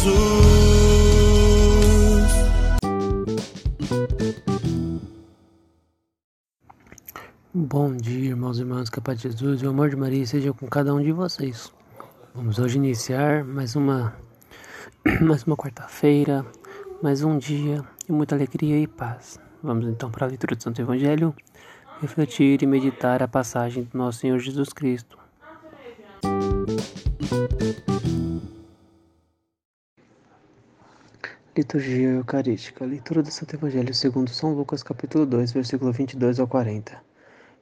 Jesus. Bom dia, irmãos e irmãs, que a paz de Jesus e o amor de Maria seja com cada um de vocês. Vamos hoje iniciar mais uma mais uma quarta-feira, mais um dia de muita alegria e paz. Vamos então para a leitura do Santo Evangelho, refletir e meditar a passagem do nosso Senhor Jesus Cristo. Liturgia Eucarística. Leitura do Santo Evangelho segundo São Lucas, capítulo 2, versículo 22 ao 40.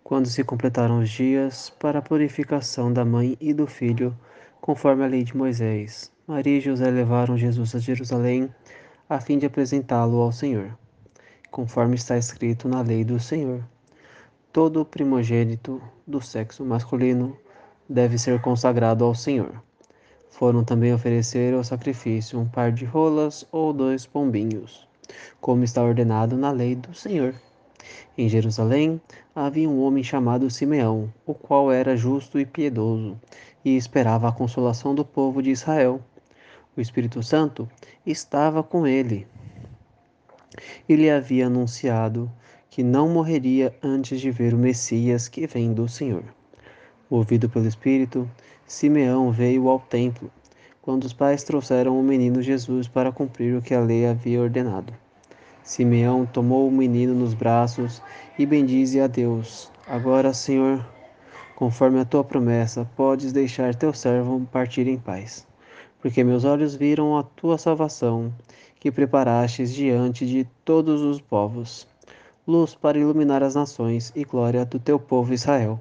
Quando se completaram os dias para a purificação da mãe e do filho, conforme a lei de Moisés, Maria e José levaram Jesus a Jerusalém a fim de apresentá-lo ao Senhor, conforme está escrito na lei do Senhor. Todo primogênito do sexo masculino deve ser consagrado ao Senhor. Foram também oferecer ao sacrifício um par de rolas ou dois pombinhos, como está ordenado na lei do Senhor. Em Jerusalém havia um homem chamado Simeão, o qual era justo e piedoso, e esperava a consolação do povo de Israel. O Espírito Santo estava com ele. E lhe havia anunciado que não morreria antes de ver o Messias que vem do Senhor. Movido pelo Espírito, Simeão veio ao templo, quando os pais trouxeram o menino Jesus para cumprir o que a lei havia ordenado. Simeão tomou o menino nos braços e bendize a Deus. Agora, Senhor, conforme a tua promessa, podes deixar teu servo partir em paz, porque meus olhos viram a tua salvação, que preparastes diante de todos os povos, luz para iluminar as nações e glória do teu povo Israel.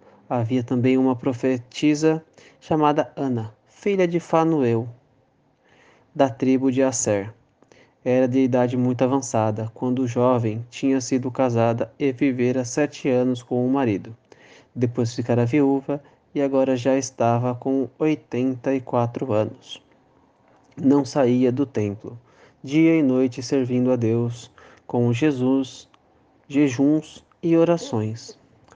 Havia também uma profetisa chamada Ana, filha de Fanuel, da tribo de Asser. Era de idade muito avançada, quando jovem tinha sido casada e vivera sete anos com o marido. Depois ficara viúva e agora já estava com oitenta e quatro anos. Não saía do templo, dia e noite servindo a Deus, com Jesus, jejuns e orações.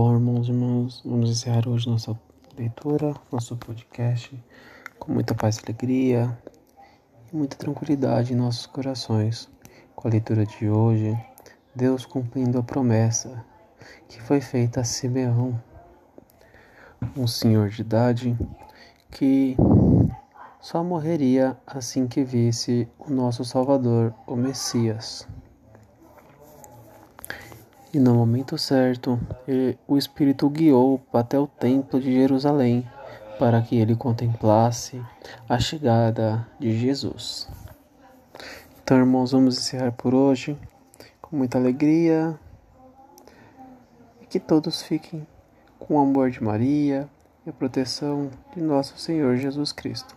Bom, irmãos e irmãs, vamos encerrar hoje nossa leitura, nosso podcast, com muita paz e alegria e muita tranquilidade em nossos corações. Com a leitura de hoje, Deus cumprindo a promessa que foi feita a Simeão, um senhor de idade que só morreria assim que visse o nosso Salvador, o Messias. E no momento certo, o Espírito guiou até o templo de Jerusalém para que ele contemplasse a chegada de Jesus. Então, irmãos, vamos encerrar por hoje com muita alegria e que todos fiquem com o amor de Maria e a proteção de nosso Senhor Jesus Cristo.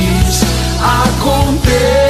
aconteça.